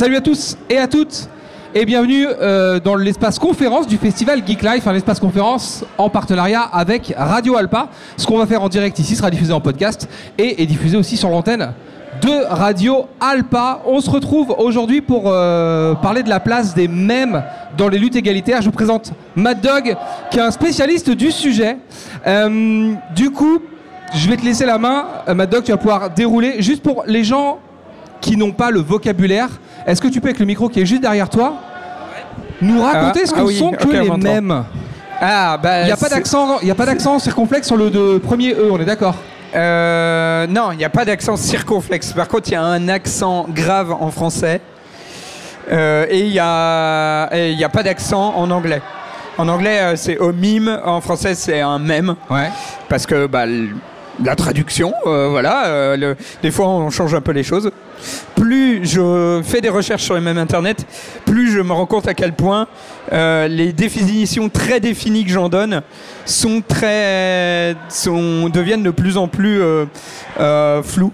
Salut à tous et à toutes et bienvenue euh, dans l'espace conférence du festival Geek Life, un espace conférence en partenariat avec Radio Alpa. Ce qu'on va faire en direct ici sera diffusé en podcast et est diffusé aussi sur l'antenne de Radio Alpa. On se retrouve aujourd'hui pour euh, parler de la place des mèmes dans les luttes égalitaires. Je vous présente Mad Dog, qui est un spécialiste du sujet. Euh, du coup, je vais te laisser la main, Mad Dog, tu vas pouvoir dérouler. Juste pour les gens qui n'ont pas le vocabulaire, est-ce que tu peux, avec le micro qui est juste derrière toi, nous raconter Ah, ce que ah oui, sont que les m'entend. mèmes Ah, bah. Il n'y a pas d'accent, il y a pas d'accent circonflexe sur le de premier E, on est d'accord Euh, non, il n'y a pas d'accent circonflexe. Par contre, il y a un accent grave en français. Euh, et il n'y a, a pas d'accent en anglais. En anglais, euh, c'est au mime. En français, c'est un mème. Ouais. Parce que bah, la traduction, euh, voilà. euh, le- des fois, on change un peu les choses. Plus je fais des recherches sur les mêmes internet, plus je me rends compte à quel point euh, les définitions très définies que j'en donne sont très, sont, deviennent de plus en plus floues.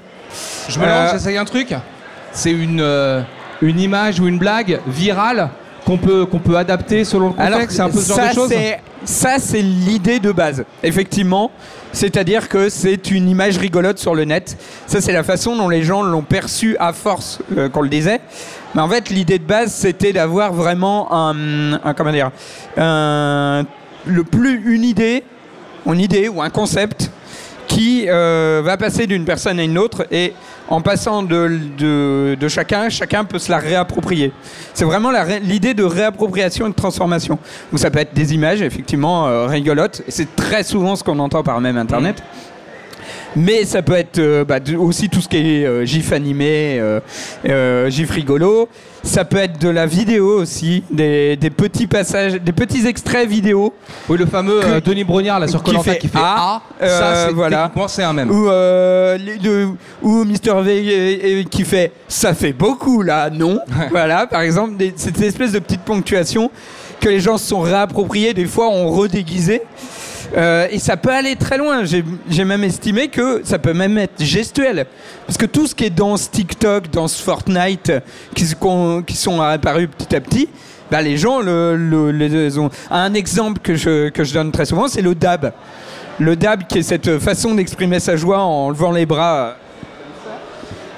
Je me lance, j'essaye un truc. C'est une, une image ou une blague virale qu'on peut, qu'on peut adapter selon le contexte. C'est un peu ce genre ça, de choses. Ça, c'est l'idée de base, effectivement. C'est-à-dire que c'est une image rigolote sur le net. Ça, c'est la façon dont les gens l'ont perçu à force euh, qu'on le disait. Mais en fait, l'idée de base, c'était d'avoir vraiment un, un- comment dire, un- le plus une idée, une idée ou un concept qui euh, va passer d'une personne à une autre et en passant de, chacun, chacun peut se la réapproprier. C'est vraiment l'idée de réappropriation et de transformation. Où ça peut être des images, effectivement, euh, rigolotes. C'est très souvent ce qu'on entend par même Internet. Mais ça peut être euh, bah, aussi tout ce qui est euh, gif animé, euh, gif rigolo. Ça peut être de la vidéo aussi, des, des petits passages, des petits extraits vidéo. Oui, le fameux Que- Denis Brognard là sur qui fait qui fait A, A. ça, c'est voilà. c'est un même. Ou, les- le- ou Mr. V qui fait ça fait beaucoup là, non? Voilà, par exemple, des, cette espèce de petite ponctuation que les gens se sont réappropriés, des fois ont redéguisé. Euh, et ça peut aller très loin. J'ai même estimé que ça peut même être gestuel. Parce que tout ce qui est dans ce TikTok, dans ce Fortnite, qui, sont apparus petit à petit, bah, les gens le, ont. Un exemple que je donne très souvent, c'est le dab. Le dab qui est cette façon d'exprimer sa joie en levant les bras.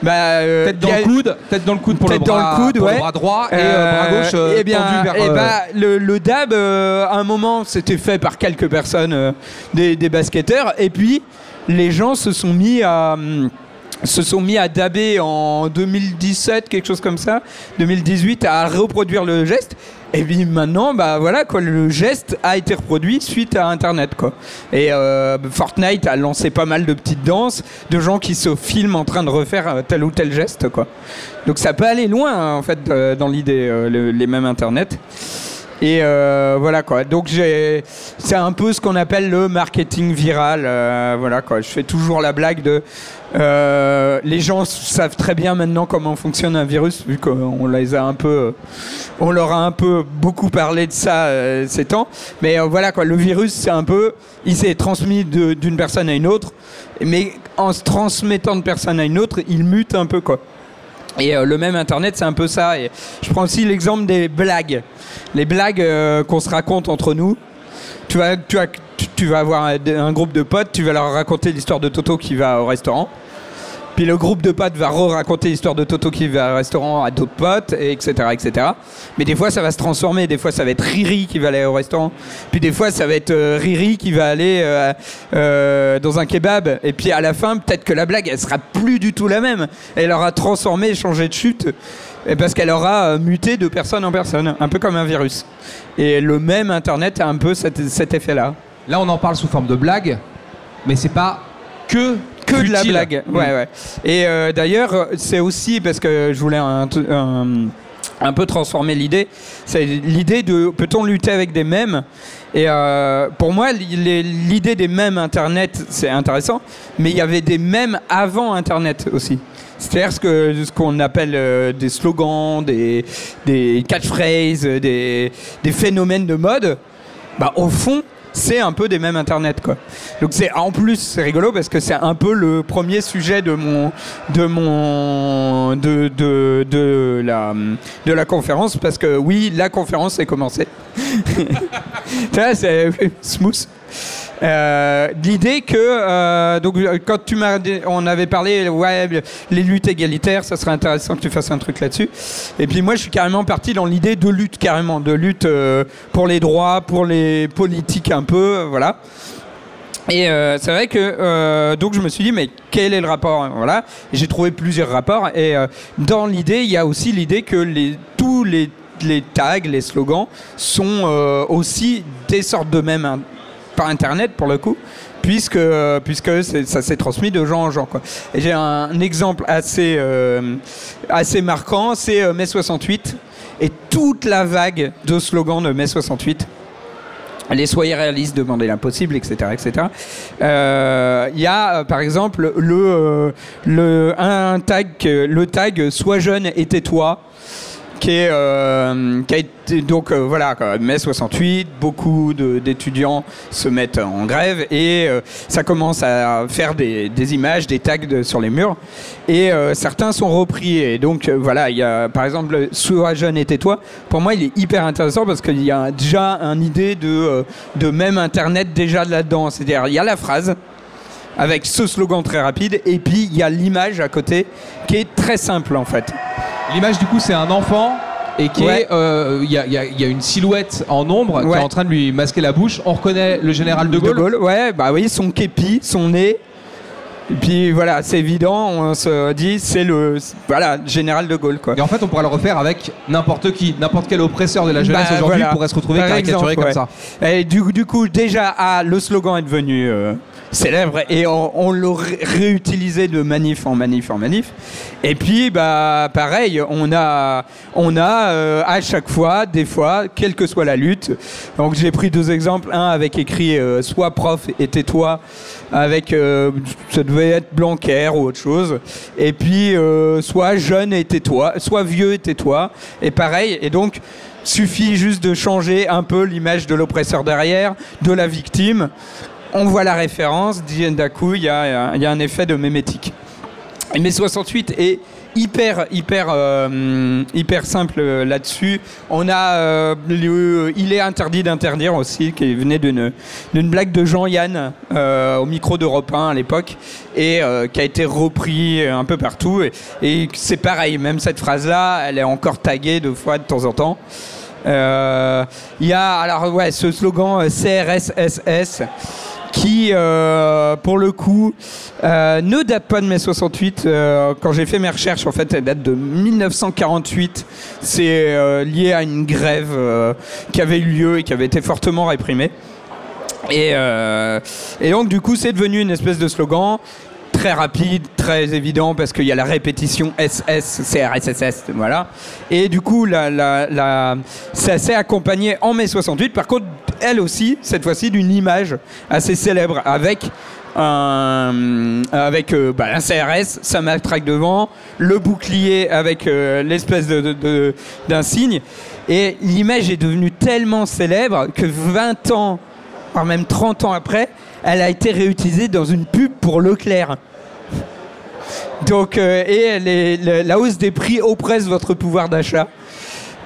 Bah, euh, Tête dans a- le coude, tête dans le coude pour, le Tête dans bras, le coude, pour le bras droit et euh, bras Euh, gauche euh, eh bien, tendu vers. eh euh, bah, le, le dab, à un moment, c'était fait par quelques personnes, des, des basketteurs, et puis les gens se sont mis à. hum, se sont mis à daber en 2017, quelque chose comme ça, 2018, à reproduire le geste. Et puis maintenant, bah voilà quoi, le geste a été reproduit suite à Internet quoi. Et euh, Fortnite a lancé pas mal de petites danses, de gens qui se filment en train de refaire euh, tel ou tel geste quoi. Donc ça peut aller loin hein, en fait dans l'idée, euh, le- les mêmes Internet. Et voilà quoi. Donc j'ai, c'est un peu ce qu'on appelle le marketing viral. voilà quoi. Je fais toujours la blague de, euh, les gens savent très bien maintenant comment fonctionne un virus vu qu'on euh, on leur a un peu beaucoup parlé de ça euh, ces temps. Mais voilà quoi. Le virus c'est un peu, il s'est transmis d'une personne à une autre, mais en se transmettant de personne à une autre, il mute un peu quoi. Et le même Internet, c'est un peu ça. Je prends aussi l'exemple des blagues. Les blagues qu'on se raconte entre nous. Tu tu, vas, tu, vas avoir un, groupe de potes, tu vas leur raconter l'histoire de Toto qui va au restaurant. Puis le groupe de potes va re-raconter l'histoire de Toto qui va au restaurant à d'autres potes, et etc., etc. Mais des fois, ça va se transformer. Des fois, ça va être Riri qui va aller au restaurant. Puis des fois, ça va être euh, Riri qui va aller euh, euh, dans un kebab. Et puis à la fin, peut-être que la blague, elle sera plus du tout la même. Elle aura transformé, changé de chute. Et parce qu'elle aura muté de personne en personne, un peu comme un virus. Et le même Internet a un peu cet effet-là. Là, on en parle sous forme de blague, mais c'est pas que Que de la blague. Mm. Ouais, ouais. Et euh, d'ailleurs, c'est aussi parce que je voulais un, un- un peu transformer l'idée. C'est l'idée de peut-on lutter avec des mèmes? Et euh, pour moi, l'idée des mèmes Internet, c'est intéressant, mais il y avait des mèmes avant Internet aussi. C'est-à-dire ce que- ce qu'on appelle euh, des slogans, des, des catchphrases, des, des phénomènes de mode. Bah, au fond, c'est un peu des mêmes internet quoi. Donc c'est en plus c'est rigolo parce que c'est un peu le premier sujet de mon de mon de, de, de la de la conférence parce que oui la conférence est commencée. c'est smooth. Euh, l'idée que euh, donc quand tu m'as on avait parlé ouais les luttes égalitaires ça serait intéressant que tu fasses un truc là-dessus. Et puis moi je suis carrément parti dans l'idée de lutte carrément de lutte euh, pour les droits pour les politiques un peu voilà. Et c'est vrai que donc je me suis dit mais quel est le rapport voilà. J'ai trouvé plusieurs rapports et dans l'idée il y a aussi l'idée que les tous les les tags, les slogans sont aussi des sortes de mêmes par Internet pour le coup, puisque, puisque ça s'est transmis de gens en gens. J'ai un, exemple assez, euh, marquant, c'est euh, mai 68 et toute la vague de slogans de mai 68 les soyez réalistes, demandez l'impossible, etc., etc. Euh, il y a par exemple le, le un tag, le tag sois jeune et tais-toi qui, est, euh, a été donc euh, voilà mai 68 beaucoup d'étudiants se mettent en grève et euh, ça commence à faire des, images des tags sur les murs et certains sont repris et donc voilà il y a par exemple sois jeune et tais-toi pour moi il est hyper intéressant parce qu'il y a déjà une idée de même internet déjà là-dedans. C'est-à-dire il y a la phrase avec ce slogan très rapide et puis il y a l'image à côté qui est très simple en fait L'image, du coup, c'est un enfant et qui est, euh, il y, a, une silhouette en ombre qui est en train de lui masquer la bouche. On reconnaît le général de Gaulle. De Gaulle, ouais, bah oui, son képi, son nez. Et puis voilà, c'est évident, on se dit c'est le voilà, général de Gaulle quoi. Et en fait, on pourrait le refaire avec n'importe qui, n'importe quel oppresseur de la jeunesse bah, aujourd'hui pourrait se retrouver caricaturé comme ça. Et du, du, coup, déjà, ah, le slogan est devenu euh, célèbre et on, l'a réutilisé de manif en manif en manif. Et puis, bah, pareil, on a, on a euh, à chaque fois, des fois, quelle que soit la lutte. Donc, j'ai pris deux exemples. Un avec écrit euh, Sois prof et tais-toi, avec euh, ça devait être Blanquer ou autre chose. Et puis, Sois jeune et tais-toi, Sois vieux et tais-toi. Et pareil. Et donc, suffit juste de changer un peu l'image de l'oppresseur derrière, de la victime on voit la référence, d'un coup, il y, a, un effet de mémétique. Mais 68 est hyper hyper euh, hyper simple là-dessus. On a euh, il est interdit d'interdire aussi qui venait d'une d'une blague de Jean-Yann euh, au micro d'Europe 1 à l'époque et qui a été repris un peu partout et, c'est pareil même cette phrase là elle est encore taguée deux fois de temps en temps. Il y a alors ouais ce slogan CRSSS qui, euh, pour le coup, euh, ne date pas de mai 68. Euh, quand j'ai fait mes recherches, en fait, elle date de 1948. C'est lié à une grève qui avait eu lieu et qui avait été fortement réprimée. Et, et donc, du coup, c'est devenu une espèce de slogan très rapide, très évident parce qu'il y a la répétition SS, CRSSS, voilà. Et du coup, la, la, ça s'est accompagné en mai 68. Par contre, elle aussi, cette fois-ci, d'une image assez célèbre avec un, avec euh, bah, un CRS, ça matraque devant, le bouclier avec euh, l'espèce d'un signe. Et l'image est devenue tellement célèbre que 20 ans, voire même 30 ans après, elle a été réutilisée dans une pub pour Leclerc. Donc, euh, et la hausse des prix oppresse votre pouvoir d'achat.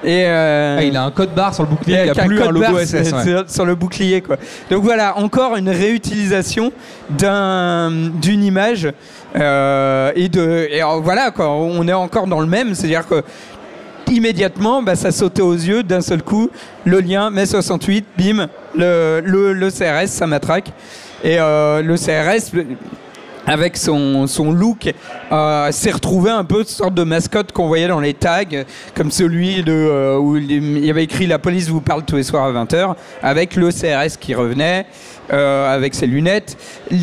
Et euh, ah, il a un code barre sur le bouclier, il n'y a, plus un, logo SS. Sur, le bouclier, quoi. Donc voilà, encore une réutilisation d'une image. Euh, et de, et voilà, quoi, on est encore dans le même, c'est-à-dire que immédiatement, bah, ça sautait aux yeux d'un seul coup. Le lien, mai 68, bim, le, le, le CRS, ça matraque. Et le CRS, avec son, son look, euh, s'est retrouvé un peu une sorte de mascotte qu'on voyait dans les tags, comme celui de, euh, où il y avait écrit La police vous parle tous les soirs à 20h, avec le CRS qui revenait, euh, avec ses lunettes.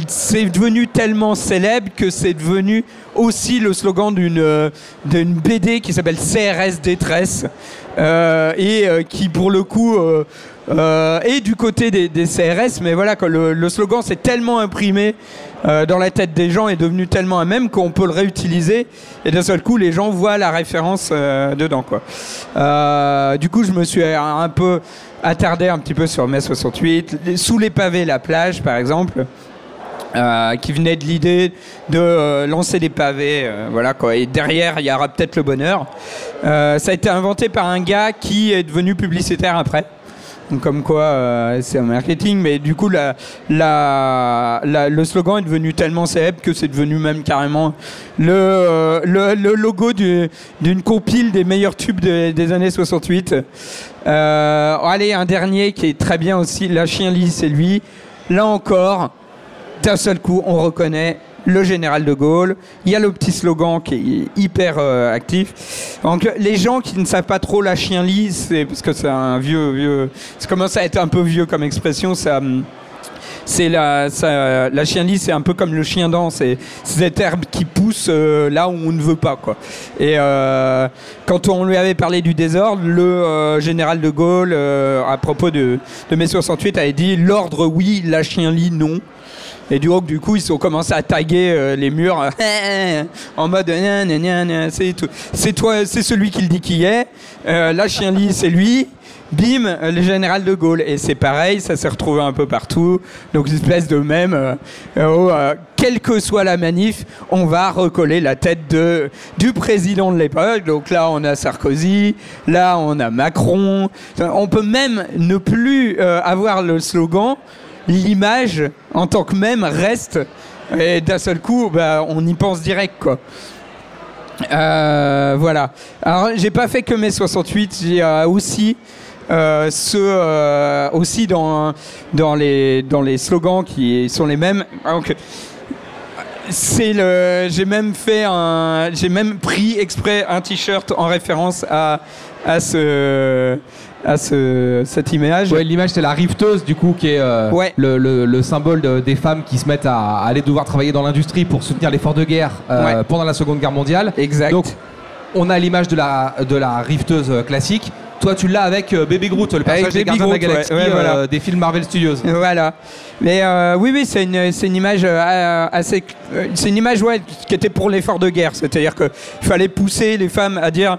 C'est devenu tellement célèbre que c'est devenu aussi le slogan d'une d'une BD qui s'appelle CRS Détresse, et qui pour le coup et du côté des, CRS, mais voilà, le, slogan s'est tellement imprimé euh, dans la tête des gens est devenu tellement un même qu'on peut le réutiliser et d'un seul coup les gens voient la référence euh, dedans quoi. Euh, du coup je me suis un peu attardé un petit peu sur mai 68, sous les pavés la plage par exemple. Qui venait de l'idée de lancer des pavés, voilà quoi. Et derrière, il y aura peut-être le bonheur. ça a été inventé par un gars qui est devenu publicitaire après. Comme quoi, c'est un marketing, mais du coup, le slogan est devenu tellement célèbre que c'est devenu même carrément le, le logo d'une compile des meilleurs tubes des années 68. allez, un dernier qui est très bien aussi, La Chien Lit, c'est lui. Là encore, d'un seul coup, on reconnaît le général de Gaulle. Il y a le petit slogan qui est hyper euh, actif. Donc les gens qui ne savent pas trop la chien lit, c'est parce que c'est un vieux, vieux, ça commence à être un peu vieux comme expression. Hum, c'est la, la chien lit, c'est un peu comme le chien dent. C'est cette herbe qui pousse euh, là où on ne veut pas. Et euh, quand on lui avait parlé du désordre, le général de Gaulle, à propos de, de mai 68, avait dit l'ordre oui, la chien lit non. Et du coup, du coup, ils ont commencé à taguer euh, les murs en mode c'est toi, c'est celui qui le dit qui est. Euh, la chien lit, c'est lui. Bim, euh, le général de Gaulle. Et c'est pareil, ça s'est retrouvé un peu partout. Donc, une espèce de même, oh, quelle que soit la manif, on va recoller la tête de, du président de l'époque. Donc là, on a Sarkozy, là, on a Macron. On peut même ne plus avoir le slogan l'image en tant que même reste. Et d'un seul coup, bah, on y pense direct, quoi. Euh, voilà. Alors, j'ai pas fait que mes 68, j'ai euh, aussi euh, ce, euh, aussi dans, dans, les, dans les slogans qui sont les mêmes. Donc, c'est le, j'ai même fait un, j'ai même pris exprès un t-shirt en référence à, à ce, à ce, cette image. Ouais, l'image c'est la rifteuse du coup qui est euh, le, le, symbole des femmes qui se mettent à, aller devoir travailler dans l'industrie pour soutenir l'effort de guerre euh, pendant la Seconde Guerre mondiale. Exact. Donc on a l'image de la, de la rifteuse classique. Toi, tu l'as avec euh, Baby Groot, le personnage des Gardiens de la Galaxie des films Marvel Studios. Voilà. Mais oui, oui, c'est une, une, image assez, c'est une image ouais, qui était pour l'effort de guerre. C'est-à-dire qu'il fallait pousser les femmes à dire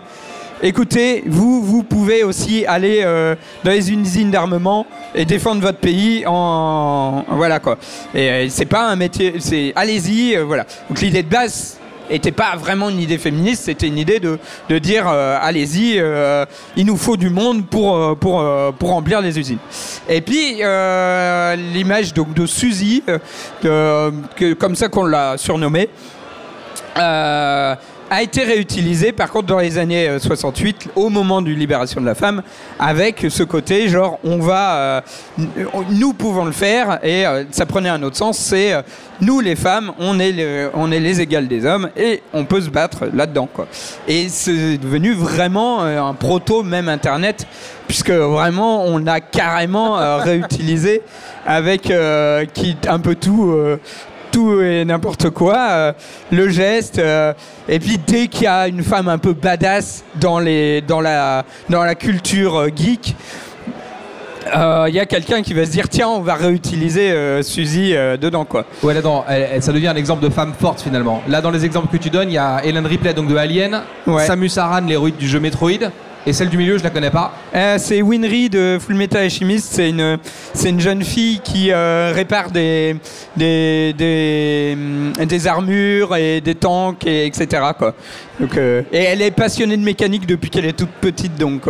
écoutez, vous, vous pouvez aussi aller euh, dans les usines d'armement et défendre votre pays en, voilà quoi. Et euh, c'est pas un métier, c'est allez-y, euh, voilà. Donc l'idée de base n'était pas vraiment une idée féministe, c'était une idée de, de dire allez-y, il nous faut du monde pour, pour, pour remplir les usines. Et puis l'image de Suzy, comme ça qu'on l'a surnommée a été réutilisé par contre dans les années 68 euh, au moment du libération de la femme avec ce côté genre on va euh, nous pouvons le faire et euh, ça prenait un autre sens c'est nous les femmes on est on est les égales des hommes et on peut se battre là-dedans quoi. Et c'est devenu vraiment un proto même internet puisque vraiment on a carrément réutilisé avec qui un peu tout tout et n'importe quoi, euh, le geste. Euh, et puis dès qu'il y a une femme un peu badass dans, les, dans, la, dans la culture euh, geek, il y a quelqu'un qui va se dire tiens on va réutiliser Suzy dedans quoi. Ouais là ça devient un exemple de femme forte finalement. Là dans les exemples que tu donnes il y a Ellen Ripley donc de Alien, Samus Aran l'héroïne du jeu Metroid, et celle du milieu, je la connais pas. Euh, c'est Winry de Full Metal Alchemist. C'est une, c'est une jeune fille qui euh, répare des, des, des, hum, des, armures et des tanks, et, etc. Quoi. Donc, euh, et elle est passionnée de mécanique depuis qu'elle est toute petite. Donc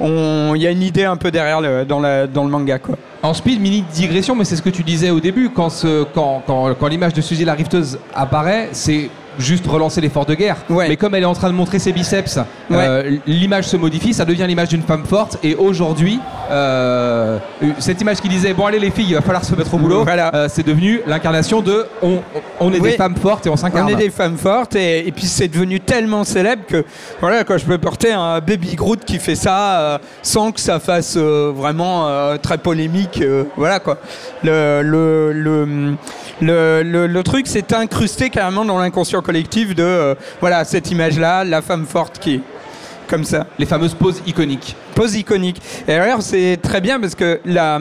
il y a une idée un peu derrière le, dans, la, dans le manga. Quoi. En speed, mini digression, mais c'est ce que tu disais au début. Quand, ce, quand, quand, quand l'image de Suzy la rifteuse apparaît, c'est juste relancer l'effort de guerre. Mais comme elle est en train de montrer ses biceps, euh, l'image se modifie, ça devient l'image d'une femme forte. Et aujourd'hui, euh, cette image qui disait bon allez les filles, il va falloir se mettre au boulot, euh, c'est devenu l'incarnation de on, on est des femmes fortes et on s'incarne. On est des femmes fortes et, puis c'est devenu tellement célèbre que voilà quand je peux porter un baby Groot qui fait ça sans que ça fasse vraiment très polémique. voilà quoi. Le, le, le, le, le truc s'est incrusté carrément dans l'inconscient collectif de euh, voilà cette image-là, la femme forte qui comme ça. Les fameuses poses iconiques. Poses iconiques. Et alors c'est très bien parce que la,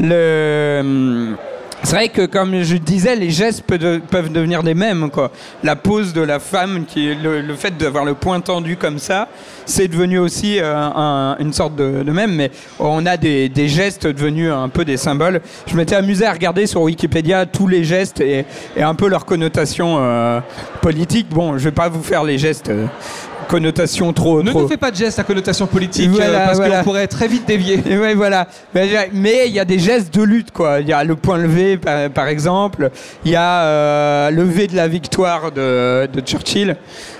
le c'est vrai que, comme je disais, les gestes peuvent, devenir des mèmes. Quoi. La pose de la femme, le, fait d'avoir le poing tendu comme ça, c'est devenu aussi euh, un- une sorte de, de mème. Mais on a des, gestes devenus un peu des symboles. Je m'étais amusé à regarder sur Wikipédia tous les gestes et, un peu leur connotation euh, politique. Bon, je vais pas vous faire les gestes. Connotation trop, Ne trop nous fais pas de gestes à connotation politique euh, parce voilà. qu'on pourrait très vite dévier. et ouais, voilà. Mais mais il y a des gestes de lutte, quoi. Il y a le point levé, par, par exemple. Il y a euh, le V de la victoire de, de Churchill,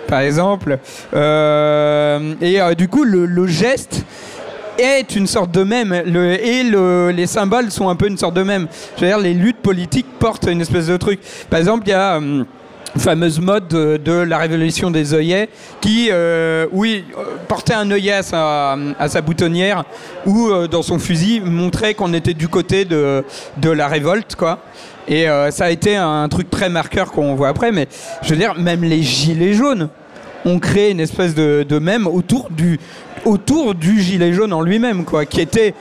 par exemple. Euh, et euh, du coup, le, le geste est une sorte de même. Le, et le- les symboles sont un peu une sorte de même. Je veux dire, les luttes politiques portent une espèce de truc. Par exemple, il y a. hum, fameuse mode de, la révolution des œillets qui, euh, oui, euh, portait un œillet à sa, boutonnière ou euh, dans son fusil montrait qu'on était du côté de, la révolte, quoi. Et ça a été un truc très marqueur qu'on voit après, mais je veux dire, même les gilets jaunes ont créé une espèce de, de mème autour du, autour du gilet jaune en lui-même, quoi, qui était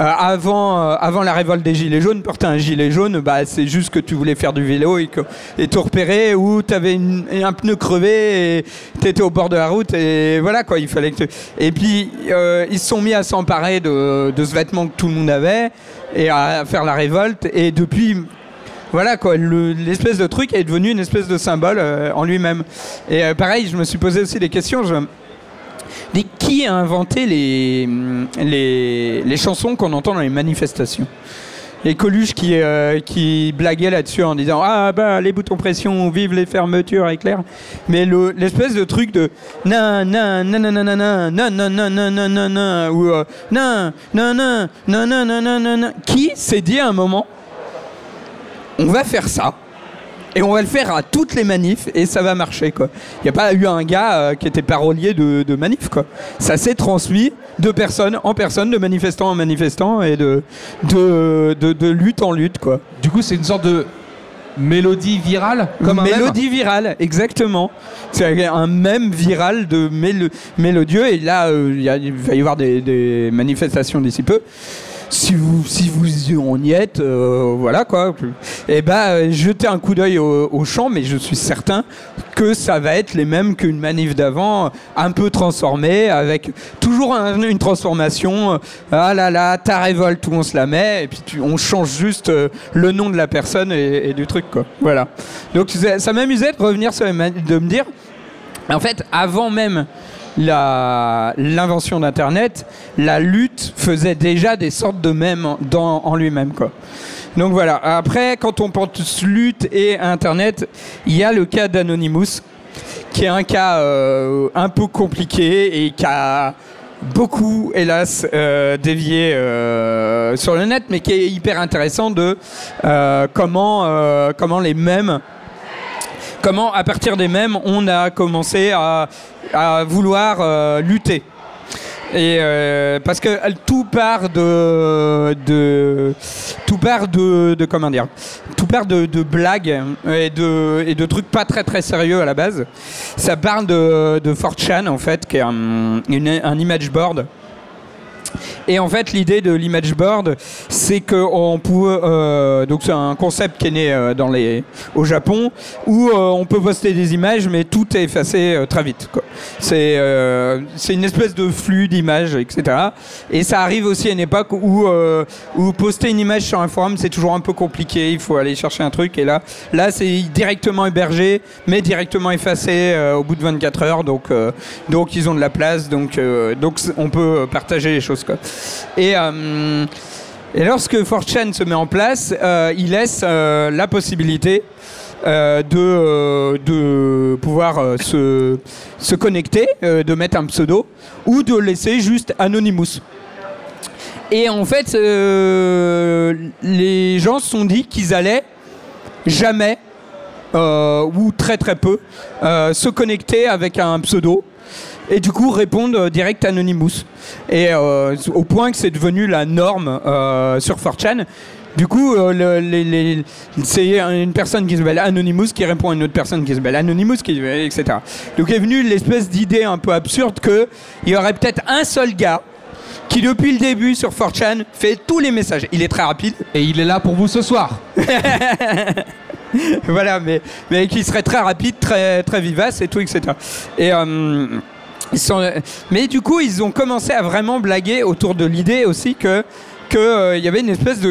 euh, avant, euh, avant la révolte des gilets jaunes, porter un gilet jaune, bah, c'est juste que tu voulais faire du vélo et que te repérer ou tu avais un pneu crevé et tu étais au bord de la route et voilà quoi, il fallait Et puis euh, ils se sont mis à s'emparer de, ce vêtement que tout le monde avait et à faire la révolte et depuis voilà quoi, le- l'espèce de truc est devenu une espèce de symbole en lui-même. Et pareil, je me suis posé aussi des questions. Qui a inventé les, les, les chansons qu'on entend dans les manifestations et Coluche qui, euh, qui blaguait là-dessus en disant Ah bah les boutons pression, vive les fermetures éclairs. Mais le- l'espèce de truc de nan nan nan nan nan nan nan nan nan nan nan nan ou euh, nan nan nan nan nan nan nan nan qui s'est dit à un moment on va faire ça et on va le faire à toutes les manifs et ça va marcher quoi. Il n'y a pas eu un gars euh, qui était parolier de, de manif quoi. Ça s'est transmis de personne en personne, de manifestant en manifestant et de, de, de, de lutte en lutte quoi. Du coup, c'est une sorte de mélodie virale comme un mélodie virale, exactement. C'est un même viral de mélo- mélodieux et là euh, il va y avoir des, des manifestations d'ici peu. Si vous, si vous y êtes, euh, voilà quoi. Et bah, euh, jetez un coup d'œil au, champ, mais je suis certain que ça va être les mêmes qu'une manif d'avant, un peu transformée, avec toujours un- une transformation. euh, Ah là là, ta révolte, où on se la met, et puis tu- on change juste le nom de la personne et, du truc quoi. Voilà. Donc ça m'amusait de revenir sur de me dire, en fait, avant même l'invention d'Internet, la lutte faisait déjà des sortes de mèmes dans, en lui-même. Donc voilà. Après, quand on pense lutte et Internet, il y a le cas d'Anonymous, qui est un cas euh, un peu compliqué et qui a beaucoup, hélas, euh, dévié euh, sur le net, mais qui est hyper intéressant de comment, comment les mèmes comment à partir des mêmes on a commencé à, vouloir euh, lutter. Euh, parce que tout part de, tout part de, de comment dire tout part de, de blagues et de, et trucs pas très très sérieux à la base. Ça part de, de 4chan en fait qui est un image board et en fait, l'idée de l'image board, c'est que on peut, euh, donc c'est un concept qui est né euh, dans les, au Japon, où euh, on peut poster des images, mais tout est effacé euh, très vite. C'est, une espèce de flux d'images, etc. Et ça arrive aussi à une époque où, où poster une image sur un forum, c'est toujours un peu compliqué. Il faut aller chercher un truc, et là, là, c'est directement hébergé, mais directement effacé au bout de 24 heures. Donc, donc ils ont de la place, donc, donc on peut partager les choses. Quoi. Et, euh, et lorsque 4chan se met en place, euh, il laisse euh, la possibilité euh, de, de pouvoir se, se connecter, de mettre un pseudo, ou de laisser juste Anonymous. Et en fait, les gens se sont dit qu'ils allaient jamais, ou très très peu, se connecter avec un pseudo et du coup répondre euh, direct Anonymous. Et euh, au point que c'est devenu la norme euh, sur 4chan. Du coup, euh, c'est une personne qui s'appelle Anonymous qui répond à une autre personne qui s'appelle Anonymous, qui, etc. Donc est venue l'espèce d'idée un peu absurde qu'il y aurait peut-être un seul gars qui depuis le début sur 4chan fait tous les messages. Il est très rapide. Et il est là pour vous ce soir. voilà, mais, mais qui serait très rapide, très, très vivace et tout, etc. Et. euh, mais du coup, ils ont commencé à vraiment blaguer autour de l'idée aussi que qu'il y avait une espèce de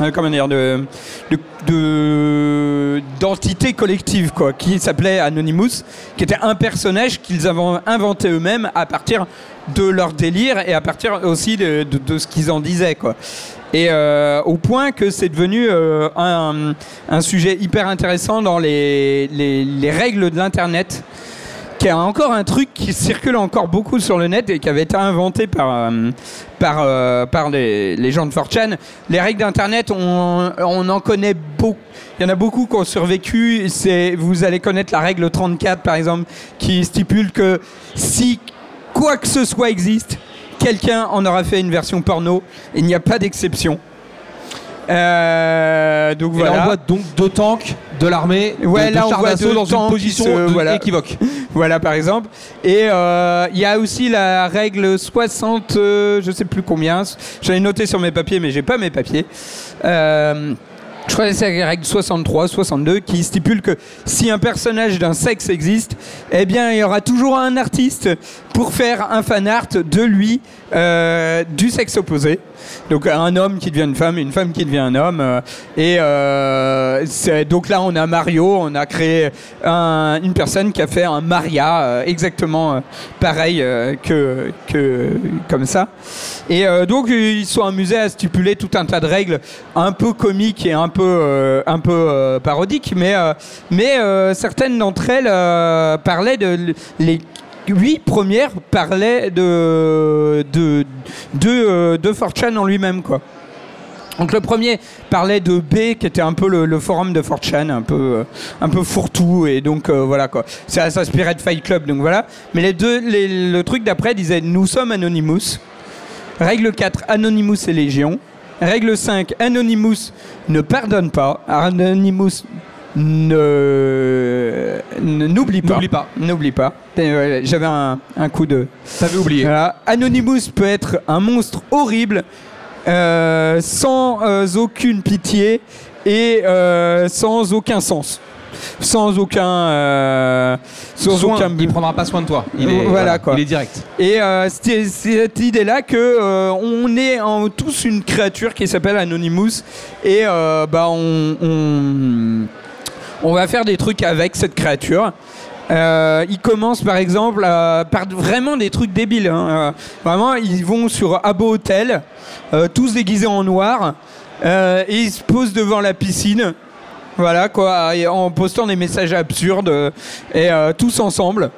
euh, comment dire de de- de- d'entité collective quoi qui s'appelait Anonymous qui était un personnage qu'ils avaient inventé eux-mêmes à partir de leur délire et à partir aussi de, de- ce qu'ils en disaient quoi. Et euh, au point que c'est devenu euh, un, un sujet hyper intéressant dans les, les, les règles de l'internet qui est encore un truc qui circule encore beaucoup sur le net et qui avait été inventé par, euh, par, euh, par les, les gens de 4chan. Les règles d'Internet, on, on en connaît beaucoup. Il y en a beaucoup qui ont survécu. Vous allez connaître la règle 34, par exemple, qui stipule que si quoi que ce soit existe, quelqu'un en aura fait une version porno. Il n'y a pas d'exception. Euh, donc Et voilà. là, on voit donc deux tanks de l'armée de, Ouais, de là, chars d'assaut dans une position se- de- voilà. équivoque. Voilà, par exemple. Et euh, il y a aussi la règle 60, euh, je sais plus combien. J'en ai noté sur mes papiers, mais j'ai pas mes papiers. Euh, je crois que c'est la règle 63, 62, qui stipule que si un personnage d'un sexe existe, eh bien, il y aura toujours un artiste pour faire un fan art de lui euh, du sexe opposé. Donc un homme qui devient une femme, une femme qui devient un homme. euh, et euh, donc là, on a Mario, on a créé un- une personne qui a fait un Maria exactement pareil que, comme ça. Et donc ils sont amusés à stipuler tout un tas de règles un peu comiques et un peu un peu parodiques, mais mais certaines d'entre elles parlaient de les huit premières parlaient de de de, euh, de 4chan en lui-même quoi. Donc le premier parlait de B, qui était un peu le, le forum de 4chan, un peu, euh, un peu fourre-tout, et donc euh, voilà quoi. Ça s'inspirait de Fight Club, donc voilà. Mais les deux, les- le truc d'après disait Nous sommes Anonymous. Règle 4, Anonymous et Légion. Règle 5, Anonymous ne pardonne pas. Anonymous ne ne- n'oublie pas. N'oublie pas. N'oublie pas. J'avais un, un coup de. T'avais oublié. Voilà. Anonymous peut être un monstre horrible, euh, sans euh, aucune pitié et euh, sans aucun sens. Sans aucun. sans Soin, aucun il prendra pas soin de toi. Il est, Voilà, quoi. Il est direct. et c'est cette idée-là que on est en, tous une créature qui s'appelle Anonymous et bah on, on on va faire des trucs avec cette créature. Euh, ils commencent par exemple à- par vraiment des trucs débiles. hein. Euh, vraiment, ils vont sur Abo Hotel, euh, tous déguisés en noir, euh, et ils se posent devant la piscine. Voilà quoi, en postant des messages absurdes euh, et euh, tous ensemble.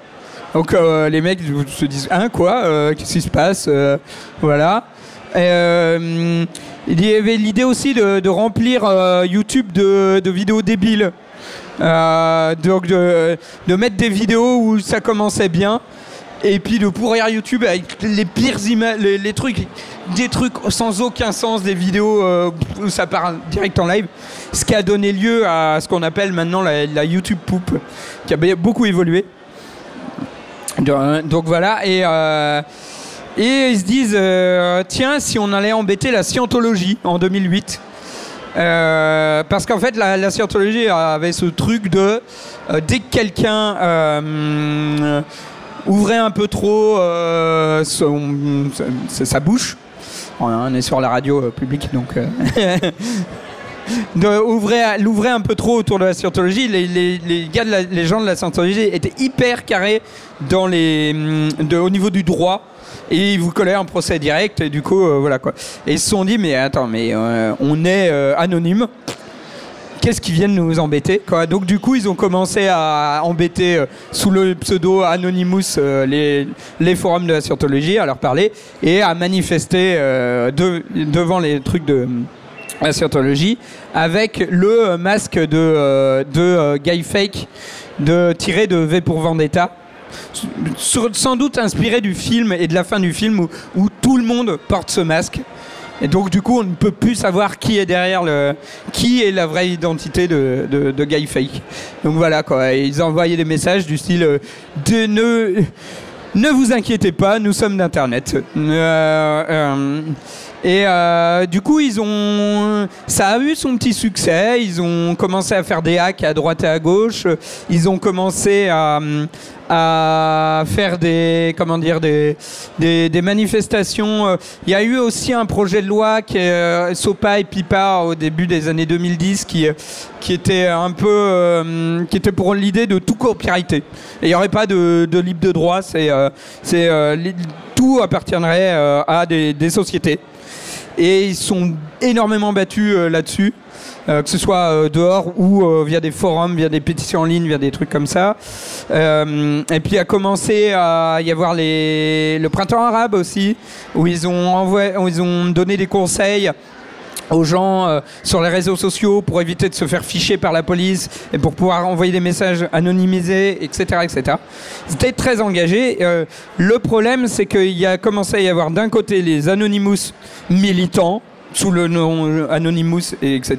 Donc euh, les mecs se disent hein quoi euh, qu'est-ce qui se passe euh, voilà. Euh, il y avait l'idée aussi de, remplir euh, YouTube de vidéos débiles. Euh, donc de, mettre des vidéos où ça commençait bien et puis de pourrir YouTube avec les pires images, les, trucs, des trucs sans aucun sens, des vidéos euh, où ça part direct en live, ce qui a donné lieu à ce qu'on appelle maintenant la, YouTube poupe, qui a beaucoup évolué. Donc, voilà, et, euh, et ils se disent, tiens, si on allait embêter la scientologie en 2008. Euh, parce qu'en fait, la, scientologie avait ce truc de euh, dès que quelqu'un euh, ouvrait un peu trop euh, son- sa, bouche, on est sur la radio publique, donc de l'ouvrait un peu trop autour de la scientologie. Les, gars, de la- les gens de la scientologie étaient hyper carrés dans les, hum, au niveau du droit. Et ils vous collaient un procès direct, et du coup, euh, voilà quoi. Et ils se sont dit, mais attends, mais euh, on est euh, anonyme. Qu'est-ce qu'ils viennent nous embêter quoi? Donc du coup, ils ont commencé à embêter sous le pseudo Anonymous les, forums de la scientologie, à leur parler et à manifester de- devant les trucs de la scientologie avec le masque de, de Guy Fake de, tiré de V pour Vendetta. Sans doute inspiré du film et de la fin du film où, tout le monde porte ce masque. Et donc du coup, on ne peut plus savoir qui est derrière le, qui est la vraie identité de, Guy Fake. Donc voilà quoi. Ils envoyaient des messages du style euh, de ne ne vous inquiétez pas, nous sommes d'Internet. Euh, euh, et euh, du coup, ils ont, ça a eu son petit succès. Ils ont commencé à faire des hacks à droite et à gauche. Ils ont commencé à, faire des, comment dire, des, manifestations. Il y a eu aussi un projet de loi qui est euh, SOPA et PIPA au début des années 2010 qui, était un peu, euh, qui était pour l'idée de tout copyrighter. Il n'y aurait pas de, libre de droit. C'est, c'est tout appartiendrait à des sociétés. Et ils sont énormément battus euh, là-dessus. euh, que ce soit euh, dehors ou via des forums, via des pétitions en ligne, via des trucs comme ça. Et puis a commencé à y avoir les, le printemps arabe aussi, où ils ont, envoyé, où ils ont donné des conseils aux gens euh, sur les réseaux sociaux pour éviter de se faire ficher par la police et pour pouvoir envoyer des messages anonymisés, etc. etc. Ils étaient très engagés. Euh, le problème, c'est qu'il y a commencé à y avoir d'un côté les Anonymous militants, sous le nom euh, Anonymous, et etc.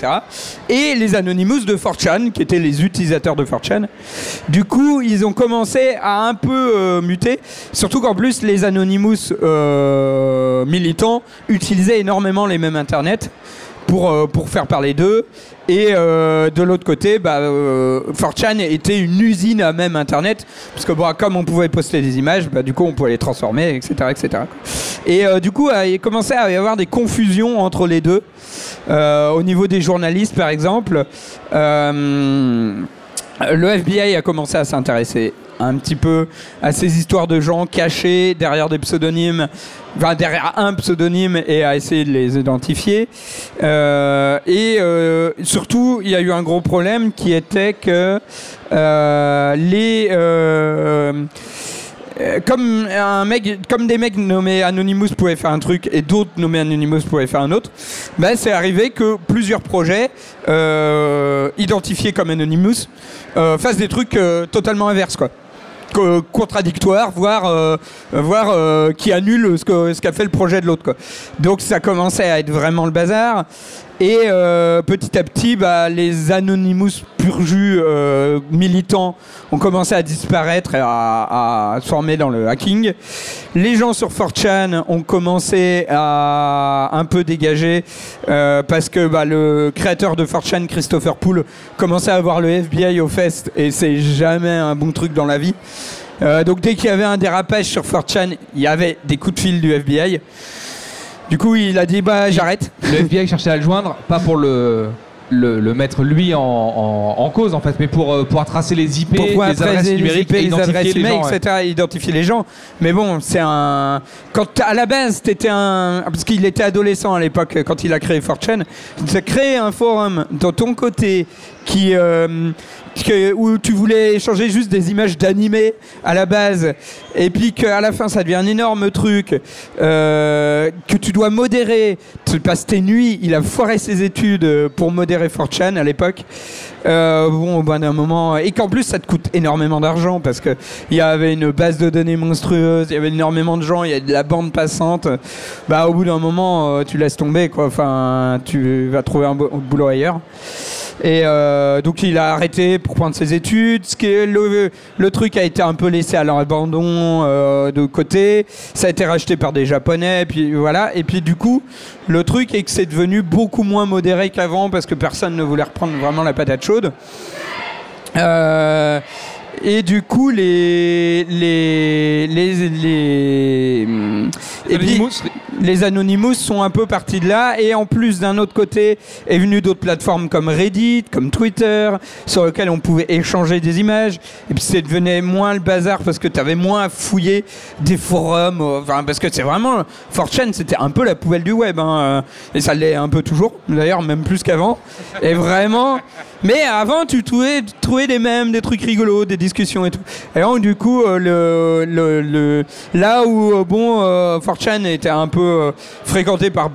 Et les Anonymous de 4chan, qui étaient les utilisateurs de 4chan. Du coup, ils ont commencé à un peu euh, muter, surtout qu'en plus, les Anonymous euh, militants utilisaient énormément les mêmes internets pour, euh, pour faire parler d'eux. Et euh, de l'autre côté, bah, euh, 4chan était une usine à même Internet, parce que bon, comme on pouvait poster des images, bah, du coup on pouvait les transformer, etc. etc. Et euh, du coup, il commençait à y avoir des confusions entre les deux. Au niveau des journalistes, par exemple, le FBI a commencé à s'intéresser un petit peu à ces histoires de gens cachés derrière des pseudonymes, enfin derrière un pseudonyme et à essayer de les identifier. Euh, et euh, surtout, il y a eu un gros problème qui était que euh, les comme un mec, comme des mecs nommés Anonymous pouvaient faire un truc et d'autres nommés Anonymous pouvaient faire un autre, ben c'est arrivé que plusieurs projets identifiés comme Anonymous fassent des trucs totalement inverses quoi. Co- contradictoires, voire, euh, voire euh, qui annulent ce que- ce qu'a fait le projet de l'autre. Donc ça commençait à être vraiment le bazar. Et euh, petit à petit, bah, les Anonymous pur jus euh, militants ont commencé à disparaître et à, à se former dans le hacking. Les gens sur 4chan ont commencé à un peu dégager euh, parce que bah, le créateur de 4chan, Christopher Poole, commençait à avoir le FBI au fest et c'est jamais un bon truc dans la vie. Euh, donc dès qu'il y avait un dérapage sur 4chan, il y avait des coups de fil du FBI. Du coup, il a dit bah j'arrête. Le FBI cherchait à le joindre, pas pour le, le, le mettre lui en, en- en cause en fait, mais pour euh, pouvoir tracer les IP, pour pouvoir les adresses tracer les numériques, IP, et les identifier adresses les mail, gens. ouais. etc., identifier les gens. Mais bon, c'est un. Quand à la base, t'étais un. Parce qu'il était adolescent à l'époque quand il a créé 4chan. Tu as créé un forum de ton côté qui. euh, que- où tu voulais échanger juste des images d'animés à la base, et puis qu'à la fin ça devient un énorme truc euh, que tu dois modérer. Tu passes tes nuits. Il a foiré ses études pour modérer 4chan à l'époque. Euh, bon, au bout d'un moment, et qu'en plus ça te coûte énormément d'argent parce que il y avait une base de données monstrueuse, il y avait énormément de gens, il y a de la bande passante. Bah, au bout d'un moment, euh, tu laisses tomber quoi. Enfin, tu vas trouver un bo- boulot ailleurs. Et euh, donc il a arrêté pour prendre ses études. Ce qui est le, le truc a été un peu laissé à l'abandon euh, de côté. Ça a été racheté par des Japonais. Puis voilà. Et puis du coup, le truc est que c'est devenu beaucoup moins modéré qu'avant parce que personne ne voulait reprendre vraiment la patate chaude. Euh, et du coup, les les les les et puis, Anonymous, les Anonymous sont un peu partis de là. Et en plus d'un autre côté est venu d'autres plateformes comme Reddit, comme Twitter sur lesquelles on pouvait échanger des images. Et puis c'est devenu moins le bazar parce que tu avais moins à fouiller des forums euh, parce que c'est vraiment 4chan c'était un peu la poubelle du web hein, et ça l'est un peu toujours d'ailleurs même plus qu'avant. Et vraiment mais avant tu trouvais, trouvais des mèmes des trucs rigolos des discussions et tout. Et donc du coup euh, le, le, le- là où euh, bon euh, 4chan était un peu euh, fréquenté par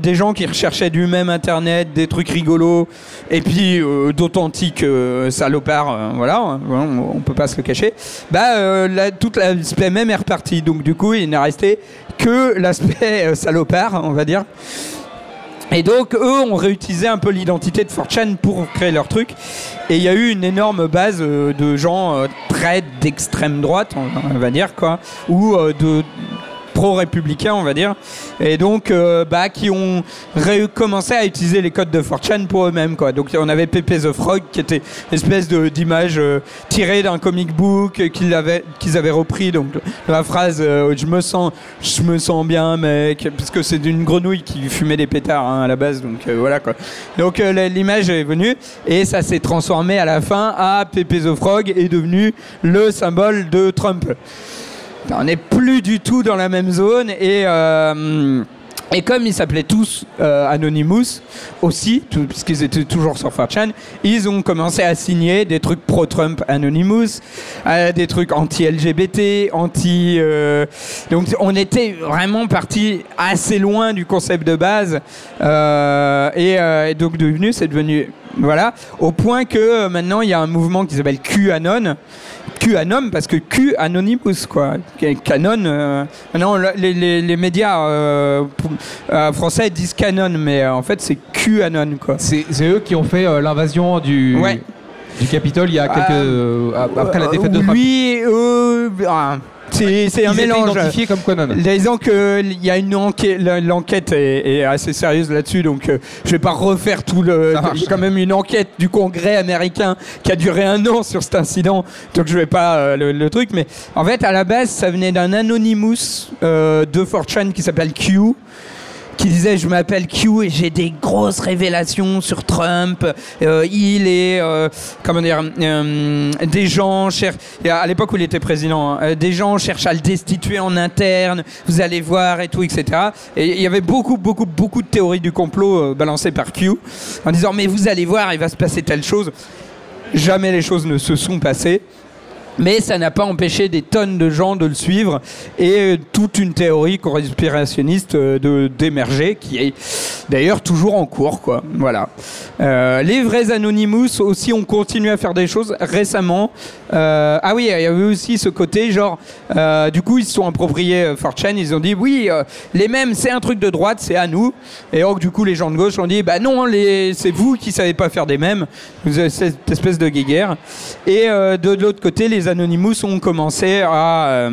des gens qui recherchaient du même internet des trucs rigolos et puis euh, d'authentiques euh, salopards voilà on, on peut pas se le cacher. Bah là, toute l'aspect même est reparti. Donc du coup il n'est resté que l'aspect salopard on va dire. Et donc, eux ont réutilisé un peu l'identité de 4chan pour créer leur truc. Et il y a eu une énorme base de gens très d'extrême droite, on, va dire, quoi, ou de pro-républicains, on va dire, et donc euh, bah, qui ont commencé à utiliser les codes de 4chan pour eux-mêmes. Quoi. Donc on avait Pepe the Frog, qui était une espèce d'image euh, tirée d'un comic book euh, qu'ils avaient, qu'ils avaient repris. Donc la phrase euh, je, me sens, je me sens bien, mec », parce que c'est d'une grenouille qui fumait des pétards hein, à la base. Donc voilà quoi. Donc l'image est venue, et ça s'est transformé à la fin à Pepe the Frog, est devenu le symbole de Trump. On n'est plus du tout dans la même zone et euh, et comme ils s'appelaient tous euh, Anonymous aussi, tout- puisqu'ils étaient toujours sur 4chan, ils ont commencé à signer des trucs pro-Trump Anonymous, euh, des trucs anti-LGBT, anti... donc on était vraiment parti assez loin du concept de base et, et donc devenu, c'est devenu... Voilà, au point que maintenant il y a un mouvement qui s'appelle QAnon, QAnon parce que Q Anonymous quoi. Canon. euh, le- les, les- les médias euh, euh, français disent Canon, mais en fait c'est QAnon quoi. C'est eux qui ont fait euh, l'invasion du, Ouais. du Capitole il y a quelques. Après la défaite de Trump. C'est c'est un mélange. identifiés comme Conan. Disons qu'il y a une enquête, l'enquête est, est assez sérieuse là-dessus, donc euh, je vais pas refaire tout le. A quand même une enquête du Congrès américain qui a duré un an sur cet incident, donc je vais pas euh, le, le truc, mais en fait à la base ça venait d'un anonymous euh, de 4chan qui s'appelle Q qui disait je m'appelle Q et j'ai des grosses révélations sur Trump. Euh, il est euh, comment dire euh, des gens cherchent à l'époque où il était président, hein, des gens cherchent à le destituer en interne. Vous allez voir et tout, etc. Et il y avait beaucoup beaucoup beaucoup de théories du complot balancées par Q en disant mais vous allez voir il va se passer telle chose. Jamais les choses ne se sont passées. Mais ça n'a pas empêché des tonnes de gens de le suivre et euh, toute une théorie conspirationniste euh, d'émerger qui est d'ailleurs toujours en cours quoi. Voilà. Euh, les vrais Anonymous aussi ont continué à faire des choses récemment. Ah oui, il y avait aussi ce côté genre du coup ils se sont appropriés 4chan, ils ont dit oui les mêmes c'est un truc de droite, c'est à nous. Et donc du coup les gens de gauche ont dit bah non c'est vous qui savez pas faire des mêmes. Cette espèce de guéguerre. Et de l'autre côté, les Anonymous ont commencé à.